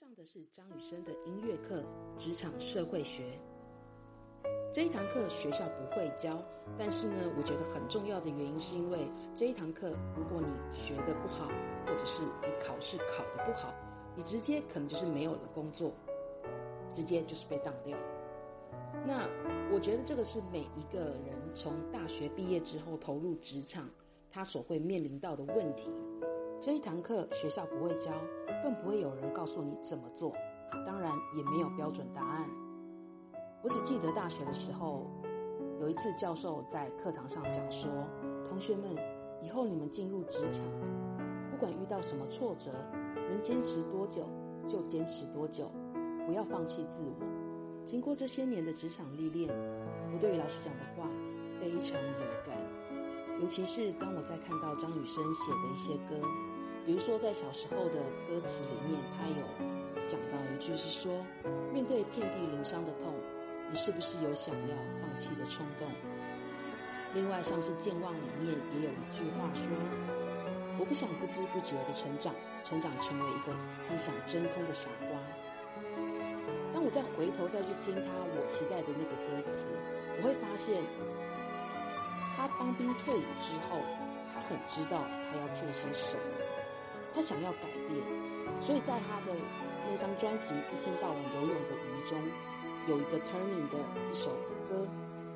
上的是张雨生的音乐课《职场社会学》。这一堂课学校不会教，但是呢，我觉得很重要的原因是因为这一堂课，如果你学得不好，或者是你考试考得不好，你直接可能就是没有了工作，直接就是被当掉。那我觉得这个是每一个人从大学毕业之后投入职场，他所会面临到的问题。这一堂课学校不会教，更不会有人告诉你怎么做，当然也没有标准答案。我只记得大学的时候，有一次教授在课堂上讲说：“同学们，以后你们进入职场，不管遇到什么挫折，能坚持多久就坚持多久，不要放弃自我。”经过这些年的职场历练，我对于老师讲的话非常有感，尤其是当我在看到张雨生写的一些歌。比如说，在小时候的歌词里面，他有讲到一句是说：“面对遍地鳞伤的痛，你是不是有想要放弃的冲动？”另外，像是《健忘》里面也有一句话说：“我不想不知不觉的成长，成长成为一个思想真空的傻瓜。”当我再回头再去听他我期待的那个歌词，我会发现，他当兵退伍之后，他很知道他要做些什么。他想要改变，所以在他的那张专辑《一天到晚游泳的鱼》中，有一个 Turning 的一首歌，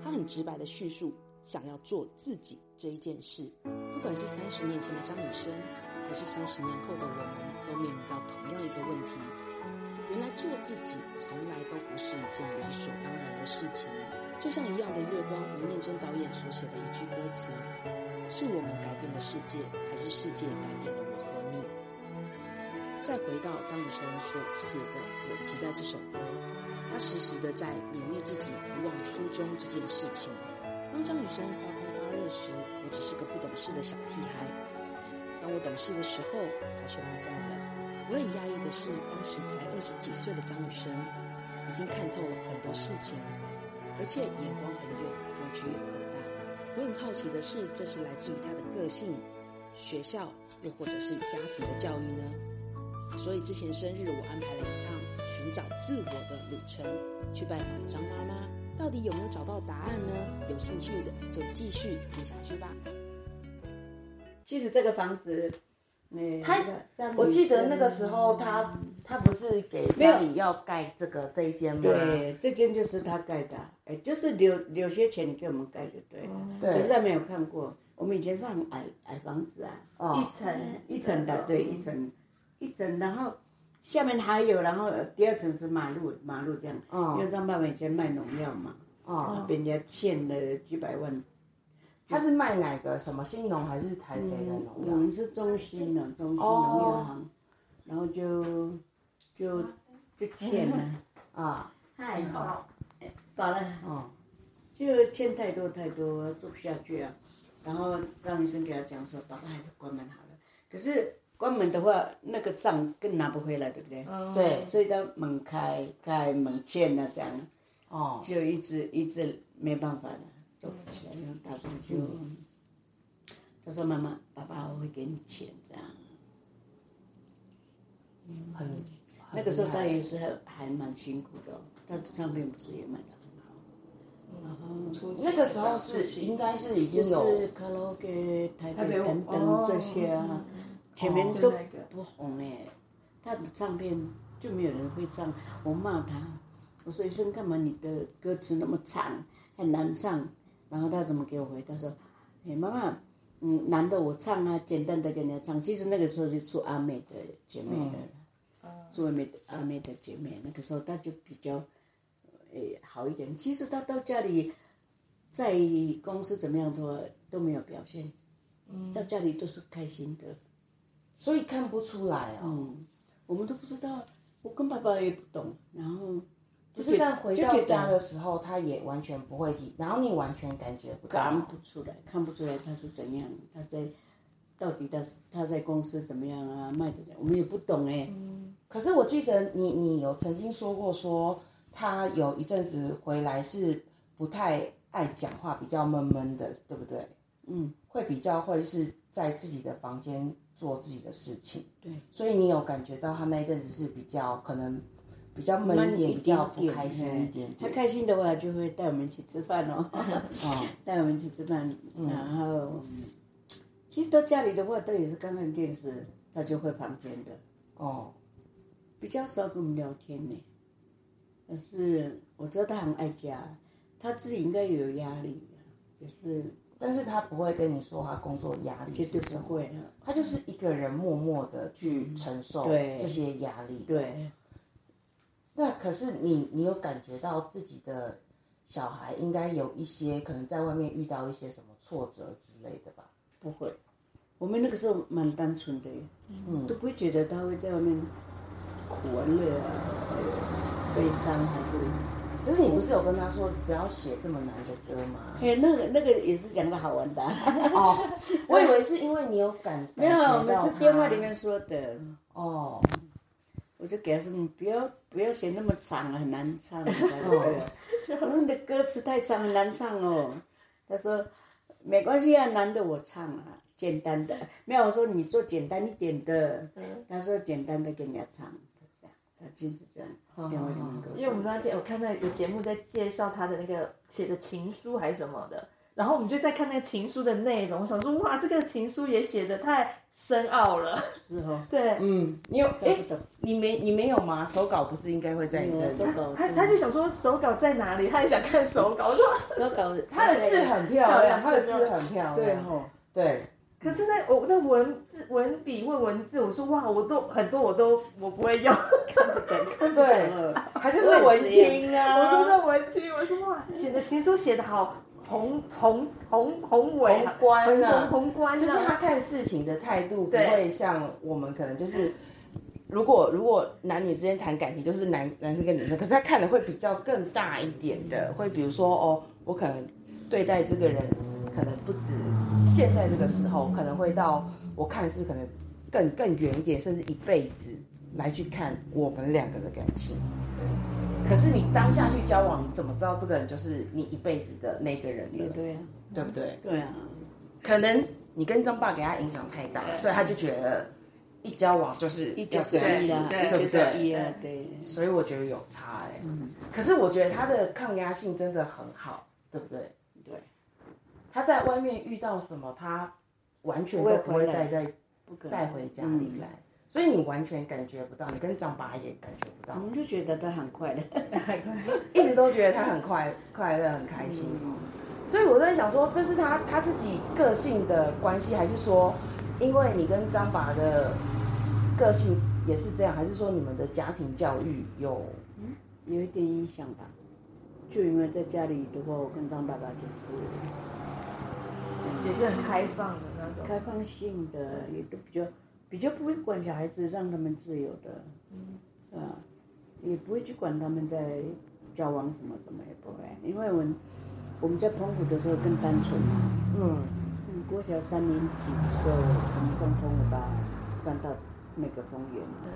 他很直白的叙述想要做自己这一件事。不管是三十年前的张雨生，还是三十年后的我们，都面临到同样一个问题：原来做自己从来都不是一件理所当然的事情。就像《一样的月光》，吴念真导演所写的一句歌词：“是我们改变了世界，还是世界改变了？”再回到张雨生所写的《我期待》这首歌，他时时的在勉励自己不忘初衷这件事情。当张雨生发光发热时，我只是个不懂事的小屁孩；当我懂事的时候，他却不在了。我很压抑的是，当时才二十几岁的张雨生，已经看透了很多事情，而且眼光很远，格局很大。我很好奇的是，这是来自于他的个性、学校，又或者是家庭的教育呢？所以之前生日，我安排了一趟寻找自我的旅程，去拜访张妈妈，到底有没有找到答案呢？有兴趣的就继续听下去吧。其实这个房子，嗯，他，我记得那个时候他他不是给家里要盖这个这一间吗？对，这间就是他盖的，哎，就是留留些钱给我们盖就对了。对，可是他没有看过，我们以前是很矮矮房子啊，哦、一层一层的，对，一层。一整，然后下面还有，然后第二层是马路，马路这样。哦。因为张爸爸以前卖农药嘛。哦。被人家欠了几百万。他是卖哪个？什么新农还是台北的农药？我们是中兴的，中兴农药行。然后就就就欠了。啊。太好。完了。哦。就欠太多太多，做不下去啊。然后张医生给他讲说：“爸爸还是关门好了。”可是。关门的话，那个账更拿不回来，对不对？嗯。对。所以他门开开门欠了这样。哦。就一直一直没办法了，走不起来，然后打算就，他说：“妈妈，爸爸我会给你钱，这样。”嗯。很。那个时候他也是还还蛮辛苦的，他唱片不是也卖得很好。然后。那个时候是应该是已经有。就是卡拉 OK、台北等等这些啊。前面都不红哎，他的唱片就没有人会唱。我骂他，我说医生干嘛？你的歌词那么长，很难唱。然后他怎么给我回？他说：“哎，妈妈，嗯，难得我唱啊，简单的给人家唱。其实那个时候是做阿妹的姐妹的，做阿妹的阿妹的姐妹。那个时候他就比较，诶，好一点。其实他到家里，在公司怎么样都都没有表现，到家里都是开心的。”所以看不出来哦，嗯，我们都不知道，我跟爸爸也不懂，然后不是，但回到家的时候，他也完全不会提，然后你完全感觉不到，看不出来，看不出来他是怎样，他在到底他他在公司怎么样啊，卖的怎样，我们也不懂哎。嗯，可是我记得你你有曾经说过，说他有一阵子回来是不太爱讲话，比较闷闷的，对不对？嗯，会比较会是在自己的房间。做自己的事情。对，所以你有感觉到他那一阵子是比较可能比较闷一点，比较不开心一点。他开心的话就会带我们去吃饭哦，带我们去吃饭，然后其实到家里的话，都也是看看电视，他就回房间的。哦，比较少跟我们聊天呢。但是我知道他很爱家，他自己应该也有压力，也是。但是他不会跟你说他工作压力，绝对不会。他就是一个人默默的去承受这些压力。对。那可是你，你有感觉到自己的小孩应该有一些可能在外面遇到一些什么挫折之类的吧？不会，我们那个时候蛮单纯的，嗯，都不会觉得他会在外面苦啊、乐啊、悲伤还是。可是你不是有跟他说不要写这么难的歌吗？哎，那个那个也是讲的好玩的。哦，我以为是因为你有感。没有，我们是电话里面说的。哦。我就给他说，你不要不要写那么长，很难唱。哦。我说你的歌词太长，很难唱哦。他说没关系啊，难的我唱啊，简单的。没有，我说你做简单一点的。嗯。他说简单的给人家唱。就是这样，因为我们那天我看到有节目在介绍他的那个写的情书还是什么的，然后我们就在看那个情书的内容，我想说哇，这个情书也写的太深奥了。是哦，对，嗯，你有哎，你没你没有吗？手稿不是应该会在你的手稿？他他就想说手稿在哪里？他也想看手稿，我说手稿，他的字很漂亮，他的字很漂亮，对哦，对。可是那我那文字文笔或文字，我说哇，我都很多我都我不会用，看不懂，看不懂。了，他就是文青啊，我说这文青，我说哇，写的情书写的好宏宏宏宏伟，宏观啊，宏观，就是他看事情的态度不会像我们可能就是，如果如果男女之间谈感情，就是男男生跟女生，可是他看的会比较更大一点的，会比如说哦，我可能对待这个人。现在这个时候可能会到，我看是可能更更远一点，甚至一辈子来去看我们两个的感情。可是你当下去交往，你怎么知道这个人就是你一辈子的那个人呢？对啊，对不对？对啊，可能你跟张爸给他影响太大，所以他就觉得一交往就是一交往了，对不对？对。所以我觉得有差哎。嗯。可是我觉得他的抗压性真的很好，对不对？他在外面遇到什么，他完全都不会带在带回家里来，所以你完全感觉不到，你跟张爸也感觉不到。我们就觉得他很快乐，一直都觉得他很快快乐很开心。所以我在想说，这是他他自己个性的关系，还是说，因为你跟张爸的个性也是这样，还是说你们的家庭教育有有一点影响吧？就因为在家里的话，我跟张爸爸就是。也是很开放的那种，开放性的也都比较比较不会管小孩子，让他们自由的，嗯，啊，也不会去管他们在交往什么什么也不会，因为我们我们在澎湖的时候更单纯。嘛，嗯，嗯，国小三年级的时候，我们从澎湖吧转到那个丰原的，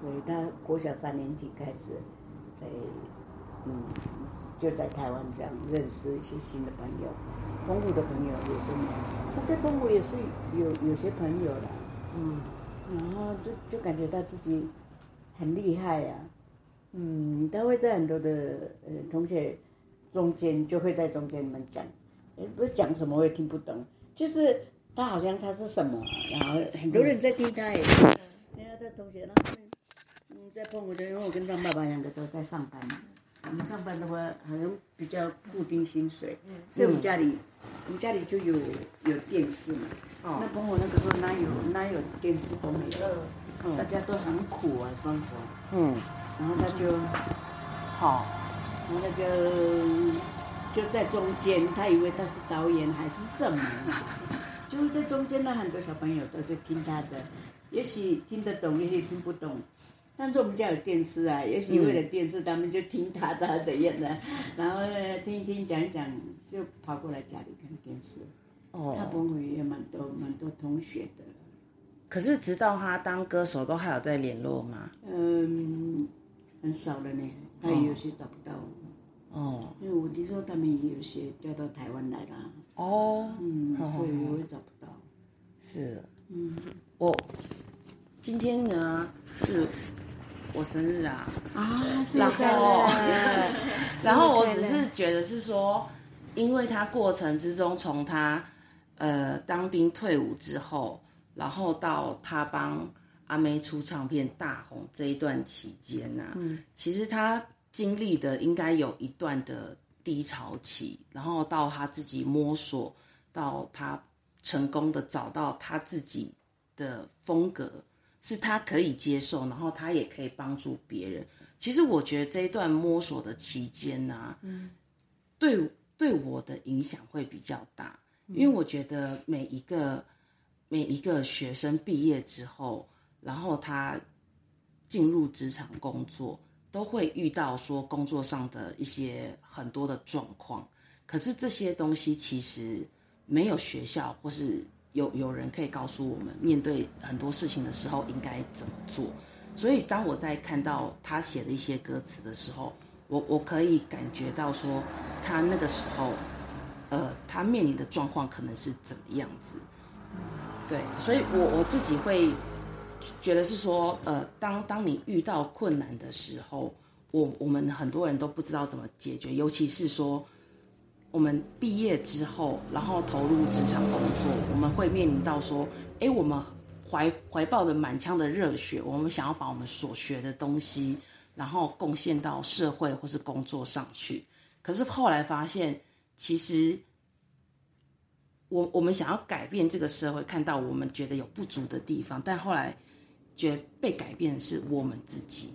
所以他国小三年级开始在。嗯，就在台湾这样认识一些新的朋友，澎湖的朋友也都没有，他在澎湖也是有有些朋友的，嗯，然后就就感觉到自己很厉害呀、啊，嗯，他会在很多的呃同学中间就会在中间们讲，呃不是讲什么我也听不懂，就是他好像他是什么，然后很多人在听他也，人家的同学呢，嗯，在澎湖的，因为我跟张爸爸两个都在上班嘛。我们上班的话，好像比较固定薪水，所以我们家里，我们家里就有有电视嘛。哦。那朋友那个时候哪有哪有电视都没有，大家都很苦啊生活。嗯。然后他就，好，然后那个就在中间，他以为他是导演还是什么，就是在中间呢，很多小朋友都在听他的，也许听得懂，也许听不懂。但是我们家有电视啊，也许为了电视，他们就听他的怎样的，然后听一听讲一讲，就跑过来家里看电视。哦。他朋友也蛮多蛮多同学的。可是直到他当歌手，都还有在联络吗？嗯，很少了呢，他也有些找不到。哦。因为我听说他们也有些调到台湾来了。哦。嗯，所以我也会找不到。是。嗯。我今天呢是我生日啊。啊，是然后的，然后我只是觉得是说，因为他过程之中，从他呃当兵退伍之后，然后到他帮阿妹出唱片大红这一段期间呐、啊，嗯，其实他经历的应该有一段的低潮期，然后到他自己摸索，到他成功的找到他自己的风格，是他可以接受，然后他也可以帮助别人。其实我觉得这一段摸索的期间呢、啊，嗯，对对我的影响会比较大，因为我觉得每一个每一个学生毕业之后，然后他进入职场工作，都会遇到说工作上的一些很多的状况。可是这些东西其实没有学校或是有有人可以告诉我们，面对很多事情的时候应该怎么做。所以当我在看到他写的一些歌词的时候，我我可以感觉到说，他那个时候，呃，他面临的状况可能是怎么样子。对，所以我我自己会觉得是说，呃，当当你遇到困难的时候，我我们很多人都不知道怎么解决，尤其是说我们毕业之后，然后投入职场工作，我们会面临到说，哎，我们。怀怀抱着满腔的热血，我们想要把我们所学的东西，然后贡献到社会或是工作上去。可是后来发现，其实我我们想要改变这个社会，看到我们觉得有不足的地方，但后来觉得被改变的是我们自己。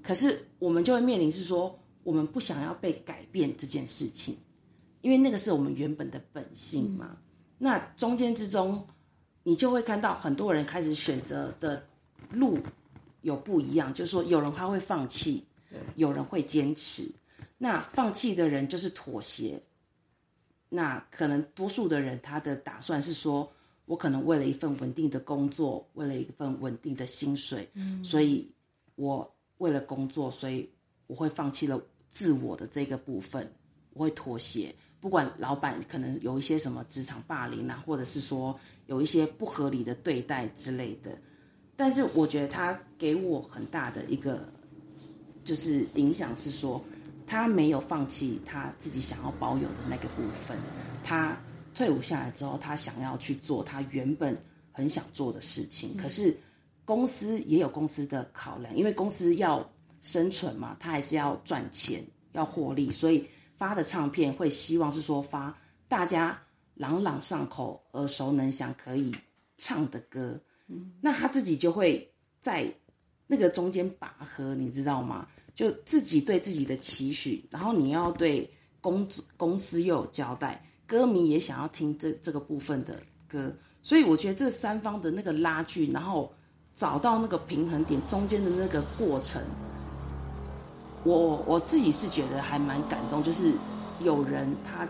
可是我们就会面临是说，我们不想要被改变这件事情，因为那个是我们原本的本性嘛。嗯、那中间之中。你就会看到很多人开始选择的路有不一样，就是说有人他会放弃，有人会坚持。那放弃的人就是妥协。那可能多数的人他的打算是说，我可能为了一份稳定的工作，为了一份稳定的薪水，嗯，所以我为了工作，所以我会放弃了自我的这个部分，我会妥协。不管老板可能有一些什么职场霸凌啊，或者是说。有一些不合理的对待之类的，但是我觉得他给我很大的一个就是影响是说，他没有放弃他自己想要保有的那个部分。他退伍下来之后，他想要去做他原本很想做的事情。可是公司也有公司的考量，因为公司要生存嘛，他还是要赚钱，要获利，所以发的唱片会希望是说发大家。朗朗上口、耳熟能详、可以唱的歌，那他自己就会在那个中间拔河，你知道吗？就自己对自己的期许，然后你要对公公司又有交代，歌迷也想要听这这个部分的歌，所以我觉得这三方的那个拉锯，然后找到那个平衡点中间的那个过程，我我自己是觉得还蛮感动，就是有人他。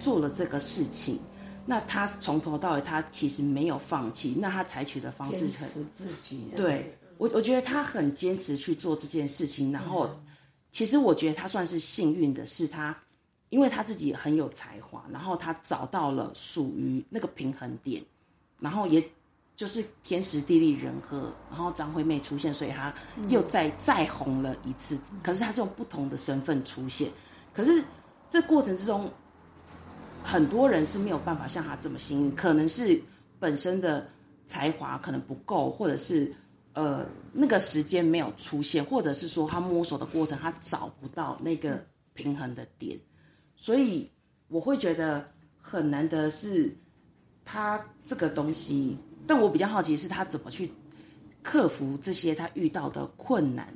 做了这个事情，那他从头到尾他其实没有放弃，那他采取的方式很自己。对我，我觉得他很坚持去做这件事情。然后，其实我觉得他算是幸运的，是他因为他自己很有才华，然后他找到了属于那个平衡点，然后也就是天时地利人和，然后张惠妹出现，所以他又再再红了一次。可是他这种不同的身份出现，可是这过程之中。很多人是没有办法像他这么幸运，可能是本身的才华可能不够，或者是呃那个时间没有出现，或者是说他摸索的过程他找不到那个平衡的点，所以我会觉得很难得是他这个东西。但我比较好奇是他怎么去克服这些他遇到的困难，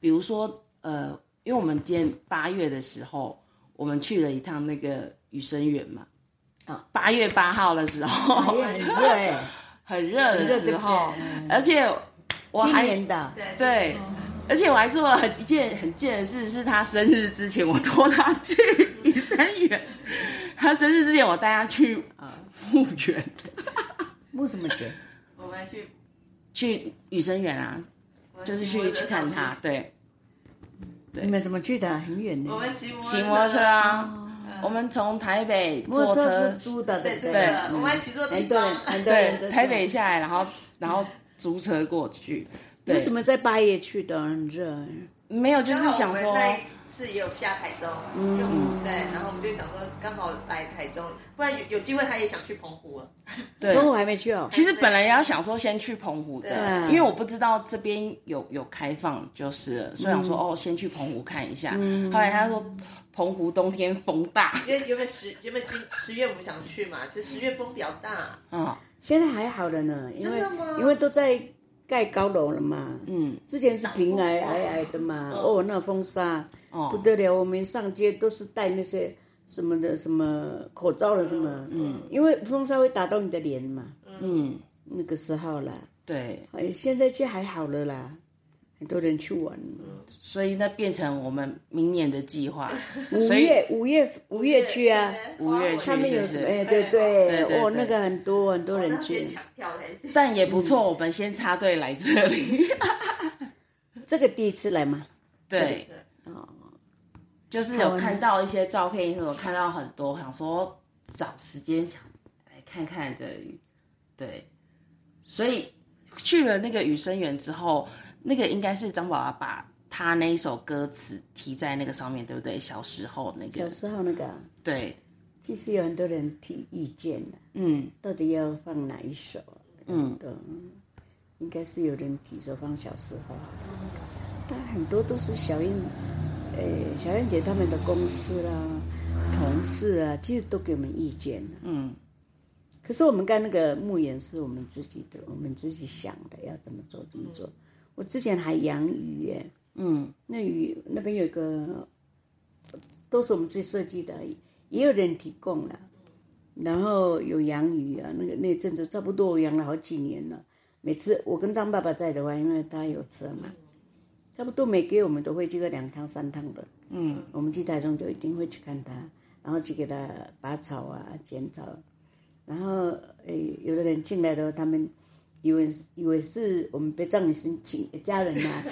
比如说呃，因为我们今天八月的时候，我们去了一趟那个。雨生园嘛，啊，八月八号的时候，很热，很热的时候，而且我还的对，而且我还做了一件很贱的事，是他生日之前，我拖他去雨生园。他生日之前，我带他去啊墓园。墓什么学？我们去去雨生园啊，就是去去看他。对，你们怎么去的？很远的。我们骑骑摩托车啊。我们从台北坐车租的，对对对，我们还骑坐很多人，很多人对，台北下来，然后然后租车过去。为什么在八月去的？很热。没有，就是想说。是也有下台中，嗯，对，然后我们就想说刚好来台中，不然有有机会他也想去澎湖了。对，澎湖还没去哦。其实本来也要想说先去澎湖的，因为我不知道这边有有开放，就是所以想说哦，先去澎湖看一下。嗯后来他说澎湖冬天风大，因为原本十原本今十月我们想去嘛，就十月风比较大。嗯，现在还好了呢，因为因为都在。盖高楼了嘛？嗯，之前是平矮矮矮的嘛。哦，那风沙哦不得了，我们上街都是戴那些什么的什么口罩了什么。嗯，因为风沙会打到你的脸嘛。嗯，那个时候啦。对。哎，现在就还好了啦。很多人去玩，所以那变成我们明年的计划。五月五月五月去啊，五月去是不是？哎，对对对，哦，那个很多很多人去，但也不错。我们先插队来这里，这个第一次来吗？对，哦，就是有看到一些照片，什么看到很多，想说找时间想来看看的，对，所以去了那个雨生园之后。那个应该是张宝爸把他那一首歌词提在那个上面，对不对？小时候那个。小时候那个。对。其实有很多人提意见的。嗯。到底要放哪一首？嗯。的，应该是有人提说放小时候。但很多都是小燕，诶，小燕姐他们的公司啦、同事啊，其实都给我们意见。嗯。可是我们干那个牧园是我们自己的，我们自己想的，要怎么做怎么做。我之前还养鱼耶，嗯，那鱼那边有个，都是我们自己设计的，也有人提供了，然后有养鱼啊，那个那阵子差不多我养了好几年了，每次我跟张爸爸在的话，因为他有车嘛，差不多每个月我们都会去个两趟三趟的，嗯，我们去台中就一定会去看他，然后去给他拔草啊、剪草，然后诶，有的人进来的话，他们。以为以为是我们被张雨生请家人呐、啊，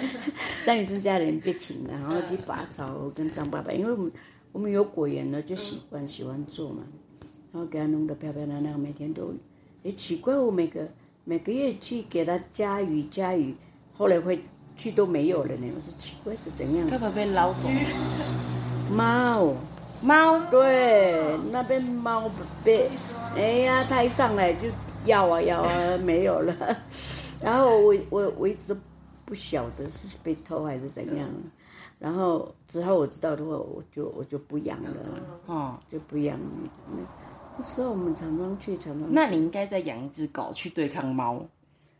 张雨生家人被请了，然后去拔草跟张爸爸，因为我们我们有果园了，就喜欢喜欢做嘛，然后给他弄得漂漂亮亮，每天都，哎，奇怪，我每个每个月去给他加鱼加鱼，后来会去都没有了呢，我说奇怪是怎样？他怕被捞走。猫猫对，那边猫被，哎呀，他一上来就。要啊要啊，没有了。然后我我我一直不晓得是被偷还是怎样。然后之后我知道的话，我就我就不养了。哦，就不养。那时候我们常常去，常常。那你应该再养一只狗去对抗猫。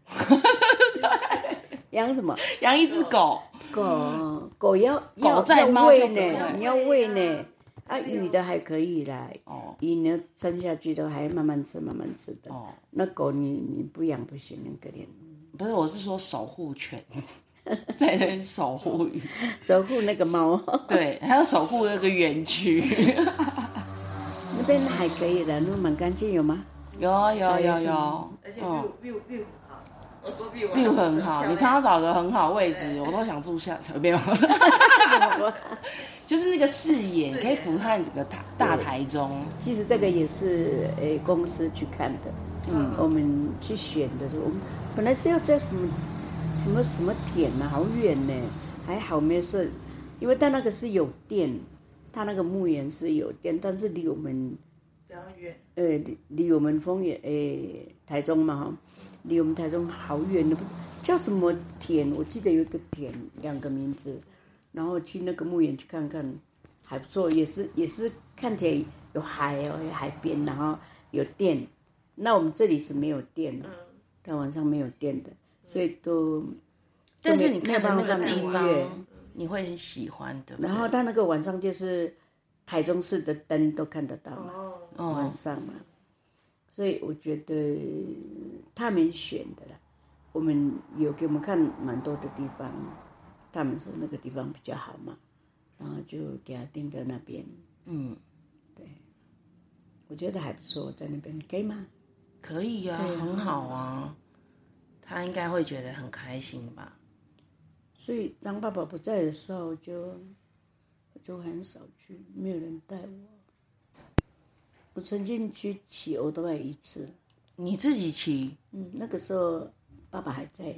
养什么？养一只狗。狗狗要狗在猫就呢，你要喂呢。啊，鱼的还可以啦，哦鱼呢撑下去都还慢慢吃，慢慢吃的。哦，那狗你你不养不行，很可怜。不是，我是说守护犬，在那边守护鱼，守护那个猫。对，还要守护那个园区。那边还可以的，那蛮干净，有吗？有有有有，而且 view view view 好，我说 view view 很好，你看他找个很好位置，我都想住下，没有。就是那个视野，你可以俯瞰整个大大台中。其实这个也是诶公司去看的，嗯，我们去选的时候，我们本来是要在什么什么什么田呐，好远呢，还好没事，因为但那个是有电，他那个墓园是有电，但是离我们比较远，呃，离离我们丰原诶台中嘛哈，离我们台中好远的，叫什么田？我记得有一个田，两个名字。然后去那个墓园去看看，还不错，也是也是看起来有海哦，有海边，然后有电。那我们这里是没有电的，到晚上没有电的，所以都。但是你看到那个地方，你会很喜欢的。然后他那个晚上就是台中市的灯都看得到嘛，晚上嘛，所以我觉得他们选的啦，我们有给我们看蛮多的地方。他们说那个地方比较好嘛，然后就给他定在那边。嗯，对，我觉得还不错，在那边可以吗？可以啊，很好啊，他应该会觉得很开心吧。所以张爸爸不在的时候就，就就很少去，没有人带我。我曾经去骑欧多拜一次。你自己骑？嗯，那个时候爸爸还在，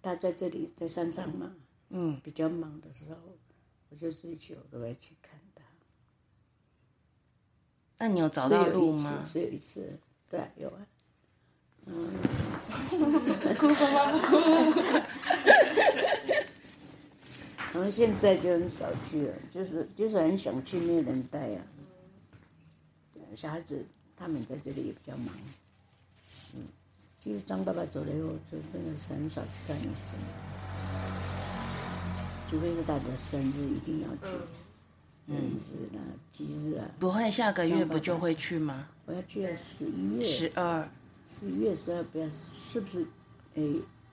他在这里在山上嘛。嗯，比较忙的时候，我就自己骑欧多拜去看他。那你有找到路吗？只有一次，对、啊，有啊。嗯，哭爸爸不哭。然后现在就很少去了，就是就是很想去，没有人带啊。小孩子他们在这里也比较忙。嗯，其实张爸爸走了以后，就真的是很少去看医生，除非是大家生日一定要去，嗯日啊、忌日啊。不会，下个月不就会去吗？我要去十一月。十二。十一月十二，不要，是不是？哎，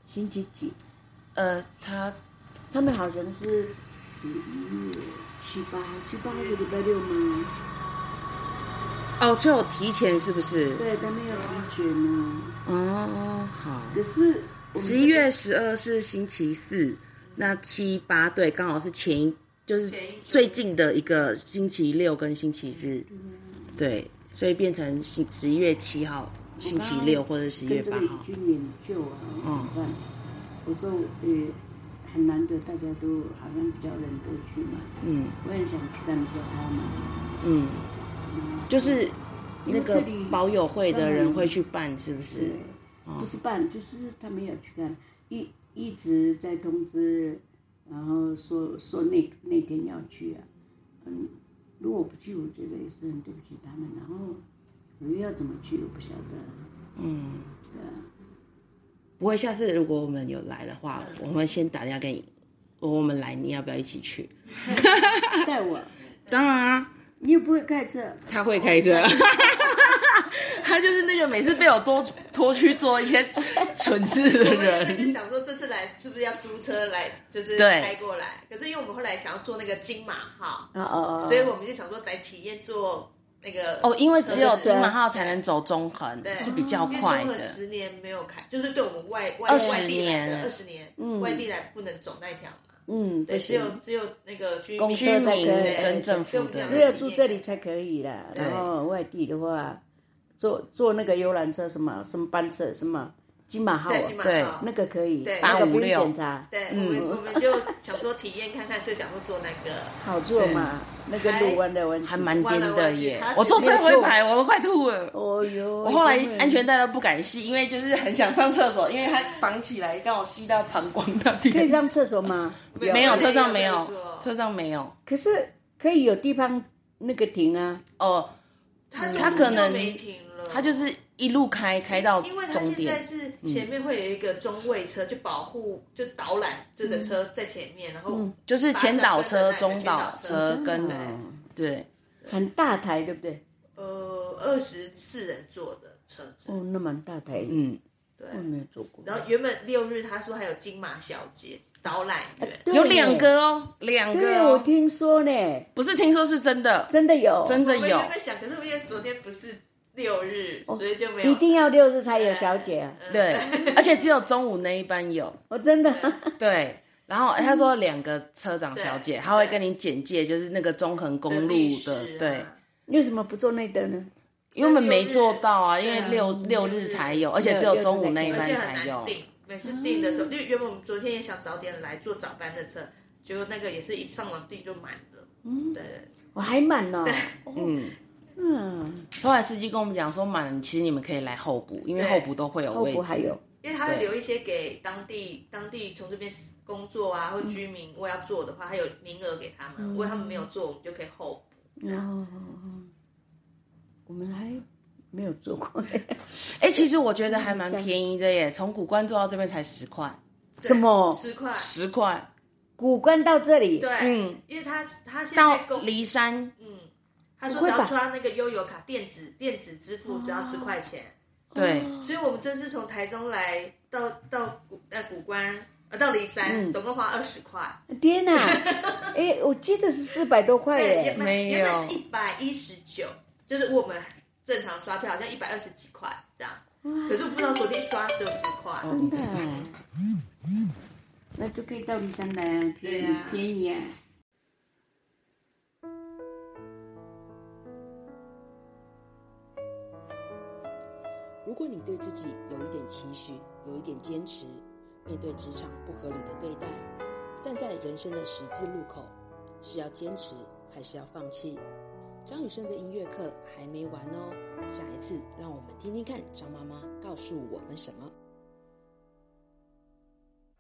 星期几？呃，他他们好像是十一月七八，七八是礼拜六吗？哦，就有提前是不是？对，但没有提前呢。哦，好。可是十一月十二是星期四，那七八对，刚好是前一，就是最近的一个星期六跟星期日，对，所以变成十十一月七号。星期六或者十一月八号。去研究啊，嗯，我说呃，很难得，大家都好像比较人都去嘛。嗯。我也想去看一下他们。嗯。就是那个保友会的人会去办，是不是？不是办，就是他们有去看，一一直在通知，然后说说那那天要去啊。嗯，如果不去，我觉得也是很对不起他们。然后。我又要怎么去？我不晓得。嗯，对啊。不会，下次如果我们有来的话，我们先打电话给你。我们来，你要不要一起去？带我？当然啊。你又不会开车。他会开车。他就是那个每次被我拖拖去做一些蠢事的人。就想说这次来是不是要租车来，就是开过来？可是因为我们后来想要坐那个金马号，哦哦哦，所以我们就想说来体验坐。那个哦，因为只有金马号才能走中横，对，是比较快的。因为中横十年没有开，就是对我们外外外地来的二十年，嗯，外地来不能走那条嘛，嗯，对，只有只有那个居民居民跟政府的，只有住这里才可以啦。然后外地的话，坐坐那个游览车，什么什么班车，什么。金马号，对，那个可以，八五六检查，对，我们我们就想说体验看看，所以想说坐那个，好坐嘛，那个路弯的弯，还蛮颠的耶。我坐最后一排，我都快吐了。哦哟，我后来安全带都不敢系，因为就是很想上厕所，因为它绑起来刚好吸到膀胱那边。可以上厕所吗？没有，车上没有，车上没有。可是可以有地方那个停啊。哦，他他可能没停了，他就是。一路开开到终点，因为它现在是前面会有一个中位车，就保护就导览这个车在前面，然后就是前导车、中导车跟对，很大台，对不对？呃，二十四人座的车子。哦，那蛮大台，嗯，对，我没有坐过。然后原本六日他说还有金马小姐导览员，有两个哦，两个，我听说呢，不是听说是真的，真的有，真的有。我在想，可是因为昨天不是。六日，所以就没有。一定要六日才有小姐啊！对，而且只有中午那一班有。我真的。对，然后他说两个车长小姐，他会跟你简介，就是那个中横公路的。对。为什么不坐那个呢？因为我们没做到啊，因为六六日才有，而且只有中午那一班才有。每次订的时候，因为原本我们昨天也想早点来坐早班的车，结果那个也是一上网订就满了。嗯，对。我还满呢。嗯。嗯，后来司机跟我们讲说满，其实你们可以来候补，因为候补都会有位置。候补还有，因为他会留一些给当地当地从这边工作啊或居民，如果要做的话，还有名额给他们。如果他们没有做，我们就可以候补。哦，我们还没有做过。哎，其实我觉得还蛮便宜的耶，从古关坐到这边才十块。什么？十块？十块？古关到这里？对，嗯，因为他他现在到梨山，嗯。他说只要刷那个悠游卡，电子电子支付只要十块钱。对，所以我们这次从台中来到到古呃古关呃到离山，总共花二十块。天哪！哎，我记得是四百多块耶，没有，原本是一百一十九，就是我们正常刷票好像一百二十几块这样。可是我不知道昨天刷只有十块。真的？那就可以到梨山来啊，对呀，便宜啊。如果你对自己有一点期许，有一点坚持，面对职场不合理的对待，站在人生的十字路口，是要坚持还是要放弃？张雨生的音乐课还没完哦，下一次让我们听听看张妈妈告诉我们什么。